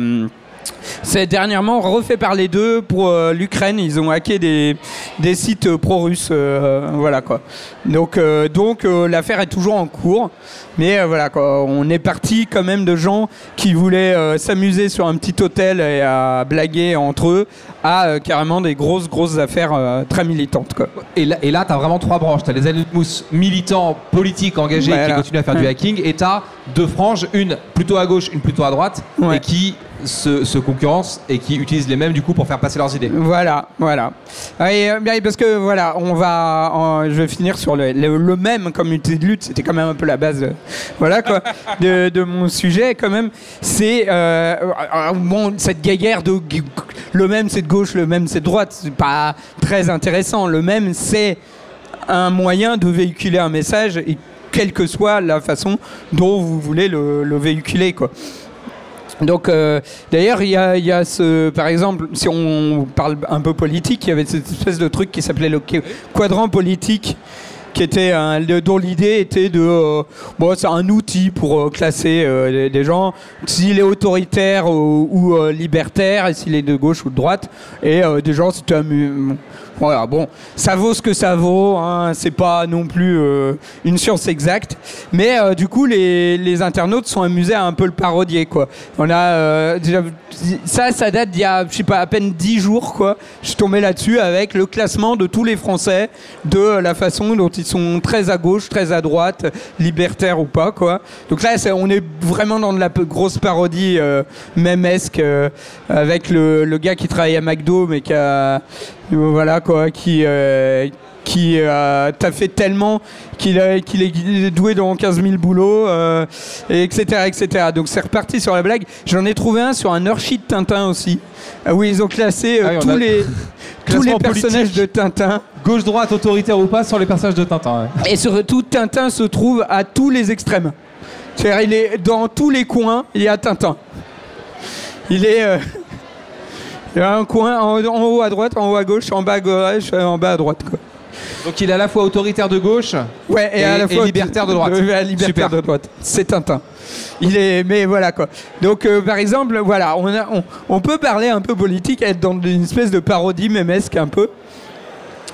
C'est dernièrement refait parler d'eux pour euh, l'Ukraine. Ils ont hacké des, des sites euh, pro-russes. euh, voilà quoi. Donc, euh, donc l'affaire est toujours en cours. Mais voilà quoi. On est parti quand même de gens qui voulaient s'amuser sur un petit hôtel et à blaguer entre eux à carrément des grosses, grosses affaires très militantes quoi. Et là, et là tu as vraiment trois branches. Tu as les Anonymous militants, politiques, engagés Voilà. qui continuent à faire du hacking. Et tu as deux franges, une plutôt à gauche, une plutôt à droite, Ouais. et qui se, se concurrencent et qui utilisent les mêmes du coup pour faire passer leurs idées. Voilà, voilà. Et, euh, bien, parce que voilà, on va, en- je vais finir sur le, le- le même comme unité de lutte. C'était quand même un peu la base, euh, voilà quoi, de, de mon sujet quand même. C'est euh, euh, bon cette guerre de gu- le même c'est de gauche, le même c'est de droite. C'est pas très intéressant. Le même c'est un moyen de véhiculer un message et quelle que soit la façon dont vous voulez le, le véhiculer quoi. Donc, euh, d'ailleurs, il y a, ce, par exemple, si on parle un peu politique, il y avait cette espèce de truc qui s'appelait le qu- quadrant politique, qui était un, dont l'idée était de, euh, bon, c'est un outil pour euh, classer des, gens, s'il est autoritaire ou, libertaire, et s'il est de gauche ou de droite, et des gens, c'était amu- voilà, bon, ça vaut ce que ça vaut, hein, c'est pas non plus euh, une science exacte, mais euh, du coup, les, les internautes sont amusés à un peu le parodier, quoi. On a euh, ça, ça date d'il y a, je sais pas, à peine 10 jours, quoi. Je suis tombé là-dessus avec le classement de tous les Français, de la façon dont ils sont très à gauche, très à droite, libertaires ou pas, quoi. Donc là, on est vraiment dans de la grosse parodie euh, memesque euh, avec le, le gars qui travaille à McDo, mais qui a, voilà, quoi, qui euh, qui euh, t'a fait tellement qu'il est doué dans 15 000 boulots, euh, et etc., etc. Donc c'est reparti sur la blague. J'en ai trouvé un sur un Earthsheet Tintin aussi, euh, où ils ont classé euh, Ah oui, on tous a- les tous les Classement personnages politique. de Tintin. Gauche-droite, autoritaire ou pas, sur les personnages de Tintin. ouais. Et surtout, Tintin se trouve à tous les extrêmes. C'est-à-dire, il est dans tous les coins, il y a Tintin. Il est. il y a un coin en, en haut à droite, en haut à gauche, en bas à gauche, euh, en bas à droite. Quoi. Donc il est à la fois autoritaire de gauche Ouais, et, Et- à la et fois libertaire de droite. Libertaire Super. de droite. C'est Tintin. Il est, mais voilà quoi. Donc euh, par exemple, voilà, on, a- on, on peut parler un peu politique, être dans une espèce de parodie mémesque un peu.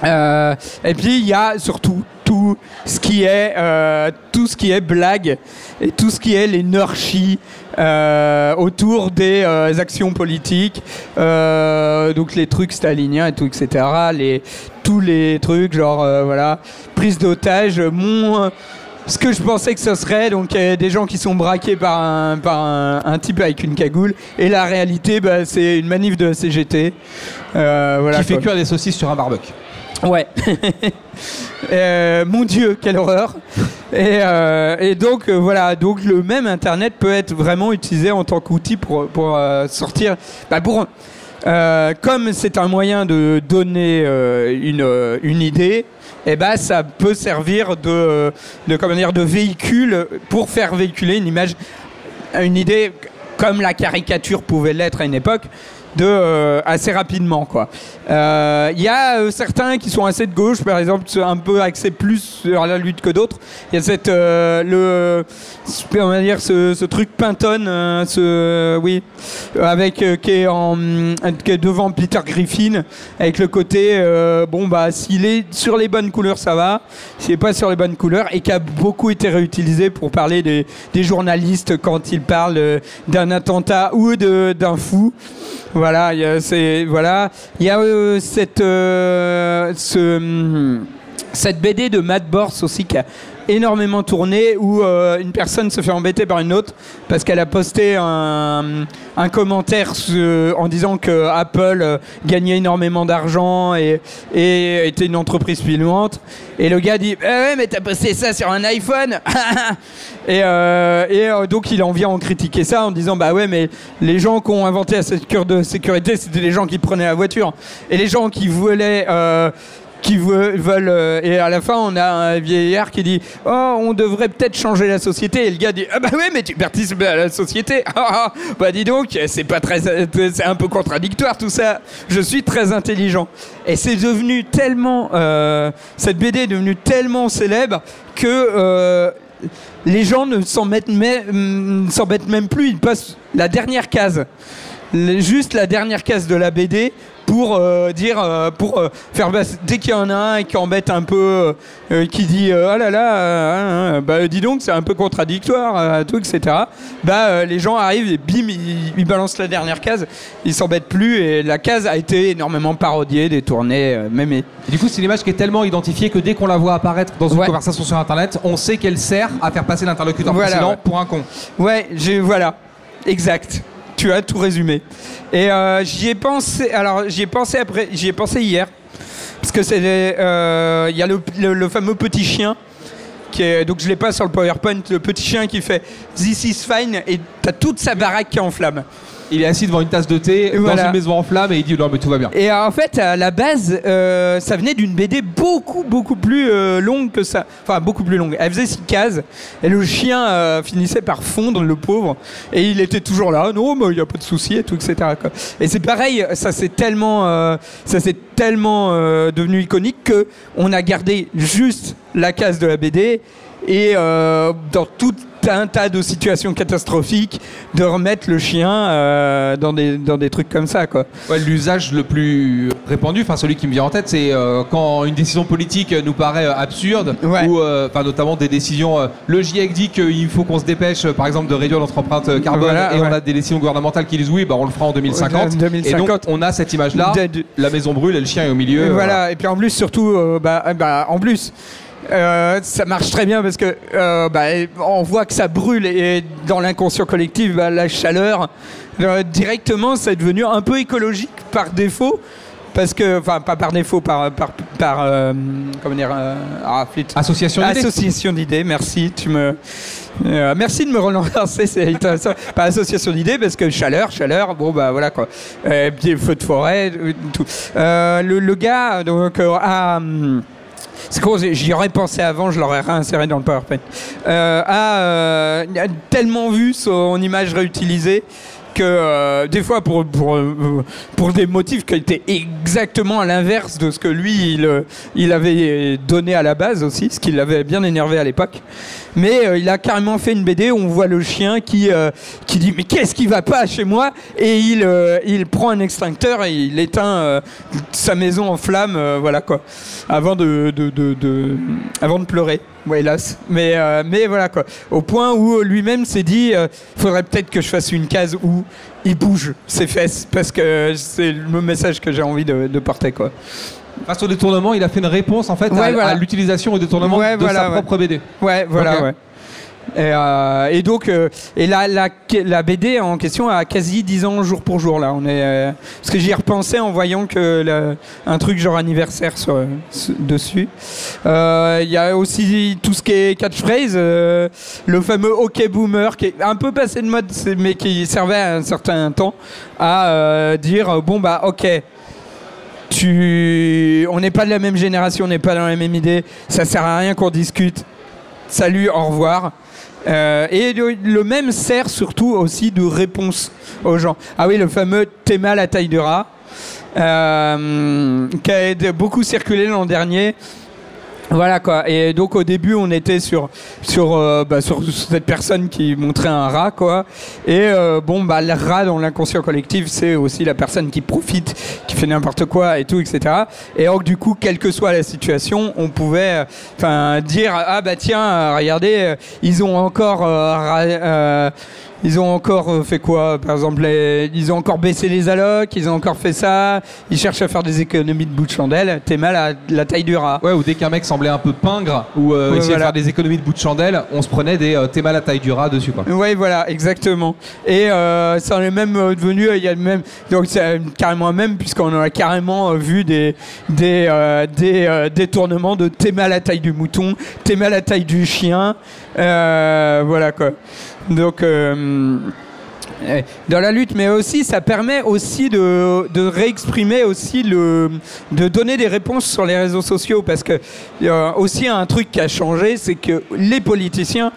Euh, et puis il y a surtout tout ce qui est euh, tout ce qui est blague et tout ce qui est l'énergie euh, autour des euh, actions politiques, euh, donc les trucs staliniens et tout, etc. Les, tous les trucs genre euh, voilà prise d'otage. Mon ce que je pensais que ce serait donc euh, des gens qui sont braqués par un par un, un type avec une cagoule et la réalité bah, c'est une manif de CGT. Euh, voilà, qui fait quoi. cuire des saucisses sur un barbecue. Ouais. Euh, mon Dieu, quelle horreur. Et, euh, donc euh, voilà, donc le même Internet peut être vraiment utilisé en tant qu'outil pour, sortir, bah, comme c'est un moyen de donner une, idée, et ben ça peut servir de, de comment dire de véhicule pour faire véhiculer une image, une idée comme la caricature pouvait l'être à une époque de euh, assez rapidement quoi. Euh, Il y a euh, certains qui sont assez de gauche, par exemple, un peu axés plus sur la lutte que d'autres. Il y a cette euh, le on va dire ce, truc Pinton, euh, ce oui, avec euh, qui est en qui est devant Peter Griffin, avec le côté euh, bon bah s'il est sur les bonnes couleurs ça va, s'il est pas sur les bonnes couleurs et qui a beaucoup été réutilisé pour parler des, des journalistes quand ils parlent euh, d'un attentat ou d'un fou. Voilà, a, c'est, voilà. Il y a euh, cette, euh, ce, hum, cette BD de Matt Borst aussi qui a énormément tourné où euh, une personne se fait embêter par une autre parce qu'elle a posté un, commentaire sur- en disant que Apple euh, gagnait énormément d'argent et, était une entreprise polluante et le gars dit Eh ouais mais t'as posté ça sur un iPhone! Et, euh, euh, donc il en vient en critiquer ça en disant bah ouais mais les gens qui ont inventé la sécurité de sécurité c'était les gens qui prenaient la voiture. Et les gens qui voulaient euh, qui veulent, euh, et à la fin on a un vieillard qui dit oh on devrait peut-être changer la société. Et le gars dit ah bah ouais mais tu participes à la société. Ah, ah, bah dis donc c'est pas très c'est un peu contradictoire tout ça. Je suis très intelligent. Et c'est devenu tellement euh, cette BD est devenue tellement célèbre que euh, les gens ne s'en mettent s'en mettent même plus. Ils passent la dernière case. Juste la dernière case de la BD pour euh, dire euh, pour euh, faire basse- dès qu'il y en a un qui embête un peu qui dit ah là là euh, hein, bah dis donc c'est un peu contradictoire tout etc bah les gens arrivent et bim ils, ils balancent la dernière case ils s'embêtent plus et la case a été énormément parodiée détournée même Et du coup, c'est une image qui est tellement identifiée que dès qu'on la voit apparaître dans une Ouais. conversation sur Internet, on sait qu'elle sert à faire passer l'interlocuteur Voilà, précédent ouais. pour un con. Ouais, j'ai voilà, exact. Tu as tout résumé. Et euh, j'y ai pensé. Alors j'y ai pensé après. J'y ai pensé hier parce que c'est euh, il y a le, fameux petit chien. Qui est, donc je l'ai pas sur le PowerPoint, le petit chien qui fait This is fine et t'as toute sa baraque qui est en flamme. Il est assis devant une tasse de thé dans une maison en flammes et il dit non mais tout va bien. Et euh, en fait, à la base, euh, ça venait d'une BD beaucoup, beaucoup plus euh, longue que ça. Enfin, beaucoup plus longue. Elle faisait six cases. Et le chien euh, finissait par fondre, le pauvre. Et il était toujours là. Non, mais il n'y a pas de souci et tout, etc. quoi. Et c'est pareil, ça s'est tellement, ça s'est tellement devenu iconique que on a gardé juste la case de la BD. Et dans un tas de situations catastrophiques, de remettre le chien euh, dans, des, dans des trucs comme ça, quoi. Ouais, L'usage le plus répandu, enfin celui qui me vient en tête, c'est euh, quand une décision politique nous paraît euh, absurde, Ouais. ou enfin notamment des décisions. le GIEC dit qu'il faut qu'on se dépêche, par exemple, de réduire notre empreinte carbone, Voilà, et ouais. on a des décisions gouvernementales qui disent oui, bah on le fera en 2050. En 2050. Et donc on a cette image-là, la maison brûle et le chien est au milieu. Et voilà. Et puis en plus, surtout, bah, bah, en plus, euh, ça marche très bien parce que euh, bah, on voit que ça brûle et dans l'inconscient collectif, bah, la chaleur, euh, directement, c'est devenu un peu écologique par défaut. Parce que, enfin, pas par défaut, par, par, par comment dire, ah, flûte. Association d'idées. Association d'idées, merci. Tu me, merci de me relancer, c'est. Pas association d'idées parce que chaleur, chaleur, bon bah voilà quoi. Euh, puis feu de forêt, tout. Le, le gars donc a, hum, c'est j'y aurais pensé avant, je l'aurais réinséré dans le PowerPoint. Euh, a, euh, tellement vu son image réutilisée que euh, des fois pour, euh, pour des motifs qui étaient exactement à l'inverse de ce que lui il, euh, il avait donné à la base aussi, ce qui l'avait bien énervé à l'époque. Mais il a carrément fait une BD où on voit le chien qui, qui dit mais qu'est-ce qui va pas chez moi? Et il, il prend un extincteur et il éteint sa maison en flammes, voilà quoi, avant de, de, de- avant de pleurer. Ouais, hélas. Mais, euh, mais voilà quoi. Au point où lui-même s'est dit, il faudrait peut-être que je fasse une case où il bouge ses fesses parce que c'est le message que j'ai envie de, de porter quoi. Face au détournement, il a fait une réponse en fait à, Ouais, voilà. à l'utilisation au détournement Ouais, de voilà, sa ouais. propre BD. Ouais, voilà, Ok. Euh, et donc, euh, et la, BD en question a quasi 10 ans jour pour jour là. On est, euh, parce que j'y ai repensé en voyant que un truc genre anniversaire sur, dessus. Il y a aussi tout ce qui est catchphrase, le fameux OK Boomer qui est un peu passé de mode, mais qui servait à un certain temps à dire bon bah OK. Tu... On n'est pas de la même génération, on n'est pas dans la même idée, ça sert à rien qu'on discute salut, au revoir. Euh, et le, même sert surtout aussi de réponse aux gens. Ah oui, le fameux t'es mal à taille de rat, euh, qui a beaucoup circulé l'an dernier. Voilà quoi. Et donc au début, on était sur sur euh, bah, sur cette personne qui montrait un rat quoi. Et euh, bon bah le rat dans l'inconscient collectif, c'est aussi la personne qui profite, qui fait n'importe quoi et tout, etc. Et donc du coup, quelle que soit la situation, on pouvait euh, enfin dire ah bah tiens, regardez, ils ont encore ils ont encore euh, fait quoi Par exemple, les- ils ont encore baissé les allocs, ils ont encore fait ça, ils cherchent à faire des économies de bout de chandelle. T'es mal à la taille du rat. Ouais, ou dès qu'un mec semblait un peu pingre ou euh, Ouais, essayer voilà. de faire des économies de bout de chandelle, on se prenait des euh, thémas à la taille du rat dessus quoi. Oui, voilà, exactement. Et euh, ça en est même euh, devenu, euh, il y a même, donc c'est carrément un même, puisqu'on a carrément vu des, des, euh, des euh, détournements de t'es mal à la taille du mouton, t'es mal à la taille du chien. Euh, voilà quoi. Donc. euh, euh, dans la lutte, mais aussi ça permet aussi de, réexprimer aussi de donner des réponses sur les réseaux sociaux parce que a aussi un truc qui a changé, c'est que les politiciens,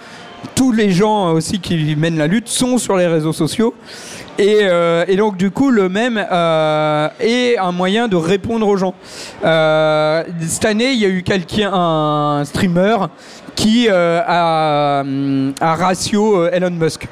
tous les gens aussi qui mènent la lutte sont sur les réseaux sociaux. Et, euh, donc du coup le même euh, est un moyen de répondre aux gens. Euh, cette année il y a eu quelqu'un, un streamer qui euh, a, hum, a ratio euh, Elon Musk.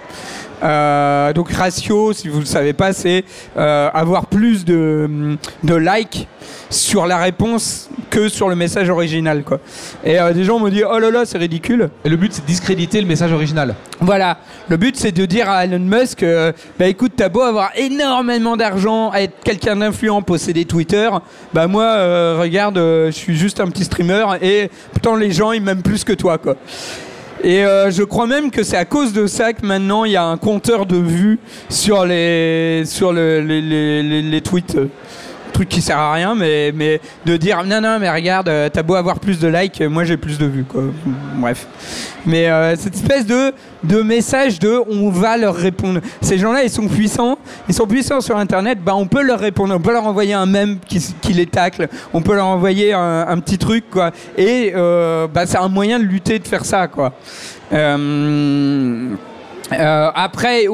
Euh, donc ratio, si vous ne le savez pas, c'est euh, avoir plus de, de likes sur la réponse que sur le message original. Quoi. Et euh, des gens m'ont dit oh là là c'est ridicule. Et le but c'est de discréditer le message original. Voilà, le but c'est de dire à Elon Musk, euh, bah écoute, t'as beau avoir énormément d'argent, être quelqu'un d'influent, posséder Twitter, bah moi, euh, regarde, euh, je suis juste un petit streamer et pourtant les gens ils m'aiment plus que toi quoi. Et euh, je crois même que c'est à cause de ça que maintenant il y a un compteur de vues sur les sur le- les, les, les- les tweets. Truc qui sert à rien, mais, mais de dire non, non, mais regarde, euh, t'as beau avoir plus de likes, euh, moi j'ai plus de vues, quoi. Bref. Mais euh, cette espèce de, de message de on va leur répondre. Ces gens-là, ils sont puissants, ils sont puissants sur Internet, bah on peut leur répondre, on peut leur envoyer un mème qui, les tacle, on peut leur envoyer un, petit truc, quoi. Et bah, c'est un moyen de lutter, de faire ça, quoi. Euh, après,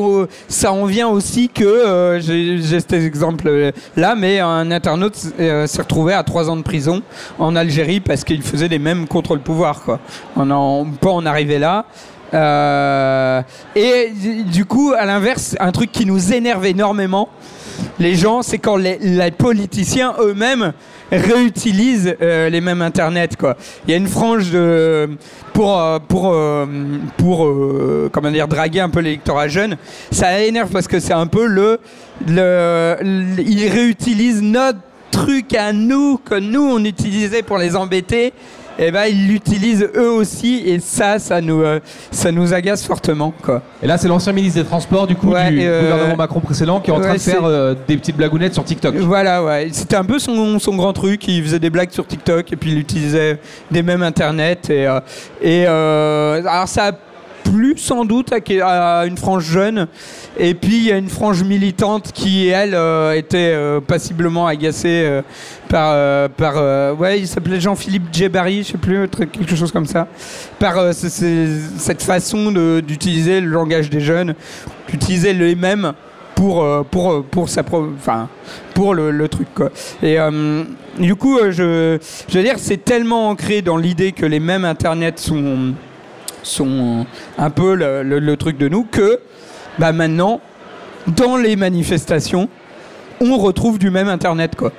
ça en vient aussi que euh, j'ai cet exemple là, mais un internaute euh, s'est retrouvé à trois ans de prison en Algérie parce qu'il faisait des mêmes contre le pouvoir. Quoi. On, en, on peut en arriver là. Euh, et du coup, à l'inverse, un truc qui nous énerve énormément, les gens, c'est quand les, les politiciens eux-mêmes réutilisent euh, les mêmes internet quoi. Il y a une frange de pour euh, pour euh, pour euh, comment dire draguer un peu l'électorat jeune. Ça énerve parce que c'est un peu le le, le- ils réutilisent notre truc à nous que nous on utilisait pour les embêter. Et ben ils l'utilisent eux aussi et ça ça nous euh, ça nous agace fortement quoi. Et là c'est l'ancien ministre des Transports du coup Ouais, du euh, gouvernement Macron précédent qui est en train de faire euh, des petites blagounettes sur TikTok. Voilà, ouais. C'était un peu son, son grand truc. Il faisait des blagues sur TikTok et puis il utilisait des mêmes internet. Et, et alors ça a plu sans doute à, une frange jeune. Et puis il y a une frange militante qui, elle, euh, était euh, passiblement agacée euh, par. euh, par ouais, il s'appelait Jean-Philippe Djebari, je sais plus, quelque chose comme ça. Par ce- ce- cette façon d'utiliser le langage des jeunes, d'utiliser les mêmes pour, pour, pour, sa enfin, pour le, truc. Et du coup, je, je veux dire, c'est tellement ancré dans l'idée que les mêmes Internet sont, sont un peu le, truc de nous que bah, maintenant, dans les manifestations, on retrouve du même Internet. Quoi.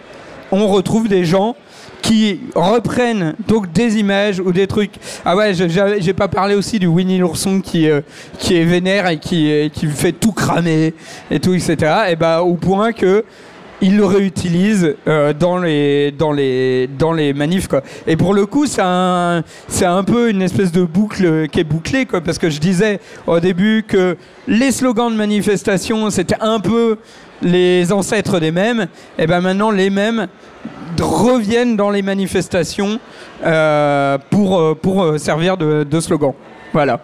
On retrouve des gens qui reprennent donc des images ou des trucs. Ah ouais, j'ai pas parlé aussi du Winnie l'ourson qui, euh, qui est vénère et qui, qui fait tout cramer et tout, etc. Et bah au point que il le réutilise euh, dans les dans les dans les manifs quoi. Et pour le coup, c'est un c'est un peu une espèce de boucle qui est bouclée quoi parce que je disais au début que les slogans de manifestation, c'était un peu les ancêtres des mêmes, et ben maintenant les mêmes reviennent dans les manifestations euh, pour, euh, pour euh, servir de, de slogan. Voilà.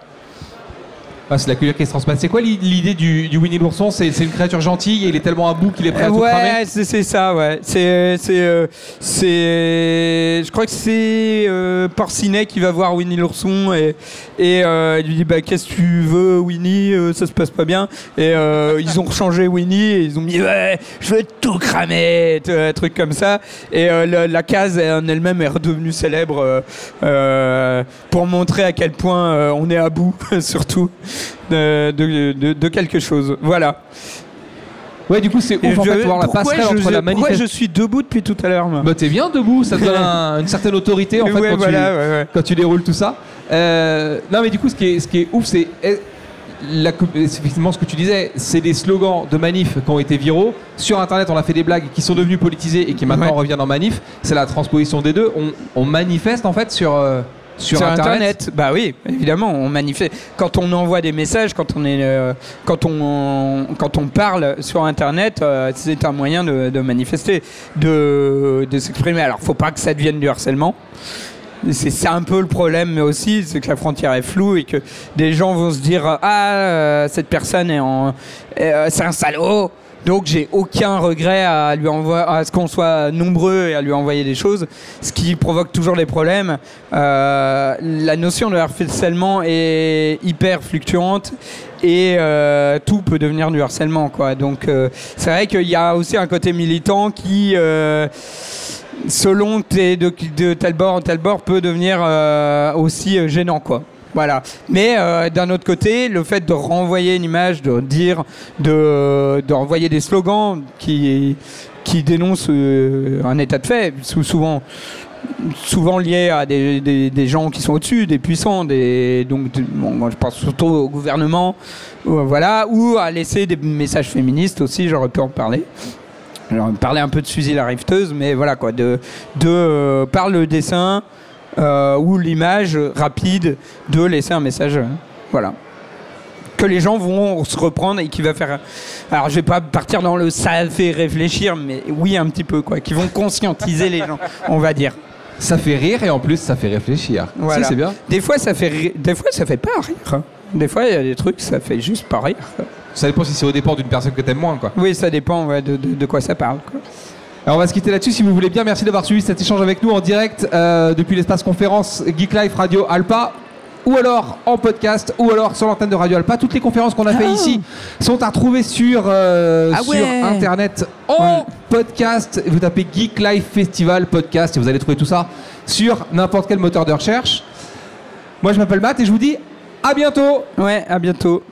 Ah, c'est la culture qui se transmet. C'est quoi l'idée du, du, Winnie l'ourson? C'est, une créature gentille et il est tellement à bout qu'il est prêt à tout ouais, c'est, ça, ouais. C'est, c'est, euh, c'est, je crois que c'est euh, Porcinet qui va voir Winnie l'ourson et, et euh, il lui dit bah, Qu'est-ce que tu veux, Winnie? Ça se passe pas bien. Et ils ont changé Winnie et ils ont mis Ouais, je veux tout cramer, un truc comme ça. Et la, case en elle-même est redevenue célèbre pour montrer à quel point on est à bout, surtout de, de, quelque chose. Voilà. Ouais, du coup, c'est ouf en fait, voir la passerelle entre la Pourquoi je suis debout depuis tout à l'heure Bah, t'es bien debout, ça te donne une certaine autorité en fait quand, tu, quand, tu, déroules tout ça. Euh, non, mais du coup, ce qui est, ce qui est ouf, c'est eh, effectivement ce que tu disais, c'est des slogans de manif qui ont été viraux. Sur Internet, on a fait des blagues qui sont devenues politisées et qui maintenant reviennent en manif. C'est la transposition des deux. On, on manifeste en fait sur. Euh, sur, Internet. Bah oui, évidemment, on manifeste. Quand on envoie des messages, quand on est, euh, quand on, quand on parle sur Internet, euh, c'est un moyen de, manifester, de, de s'exprimer. Alors, faut pas que ça devienne du harcèlement. C'est un peu le problème, mais aussi, c'est que la frontière est floue et que des gens vont se dire Ah, euh, cette personne est en. c'est un salaud donc j'ai aucun regret à lui à ce qu'on soit nombreux et à lui envoyer des choses, ce qui provoque toujours des problèmes. Euh, la notion de harcèlement est hyper fluctuante et euh, tout peut devenir du harcèlement, quoi. Donc euh, c'est vrai qu'il y a aussi un côté militant qui selon t'es de, de, tel bord en tel bord peut devenir aussi gênant quoi. Voilà. Mais euh, d'un autre côté, le fait de renvoyer une image, de dire, de, renvoyer des slogans qui, qui dénoncent euh, un état de fait, souvent souvent liés à des, des, gens qui sont au-dessus, des puissants, donc je pense surtout au gouvernement, euh, voilà, ou à laisser des messages féministes aussi, j'aurais pu en parler. J'aurais parler un peu de Suzy la rifteuse, mais voilà quoi, de, de par le dessin, euh, ou l'image rapide de laisser un message. Euh, voilà que les gens vont se reprendre et qui va faire. Alors, je vais pas partir dans le ça fait réfléchir, mais oui, un petit peu, quoi. Qui vont conscientiser les gens, on va dire. Ça fait rire et en plus, ça fait réfléchir. Voilà. c'est bien. Des fois, ça fait, des fois, ça fait pas rire. Hein. Des fois, il y a des trucs, ça fait juste pas rire. Ça dépend si c'est au départ d'une personne que t'aimes moins, quoi. Oui, ça dépend de, de, quoi ça parle. Quoi. Alors on va se quitter là-dessus si vous voulez bien. Merci d'avoir suivi cet échange avec nous en direct euh, depuis l'espace conférence Geek Life Radio Alpa ou alors en podcast, ou alors sur l'antenne de Radio Alpa. Toutes les conférences qu'on a fait ah. ici sont à retrouver sur, euh, ah sur Internet en podcast. Vous tapez Geek Life Festival Podcast et vous allez trouver tout ça sur n'importe quel moteur de recherche. Moi, je m'appelle Matt et je vous dis à bientôt. Ouais, à bientôt.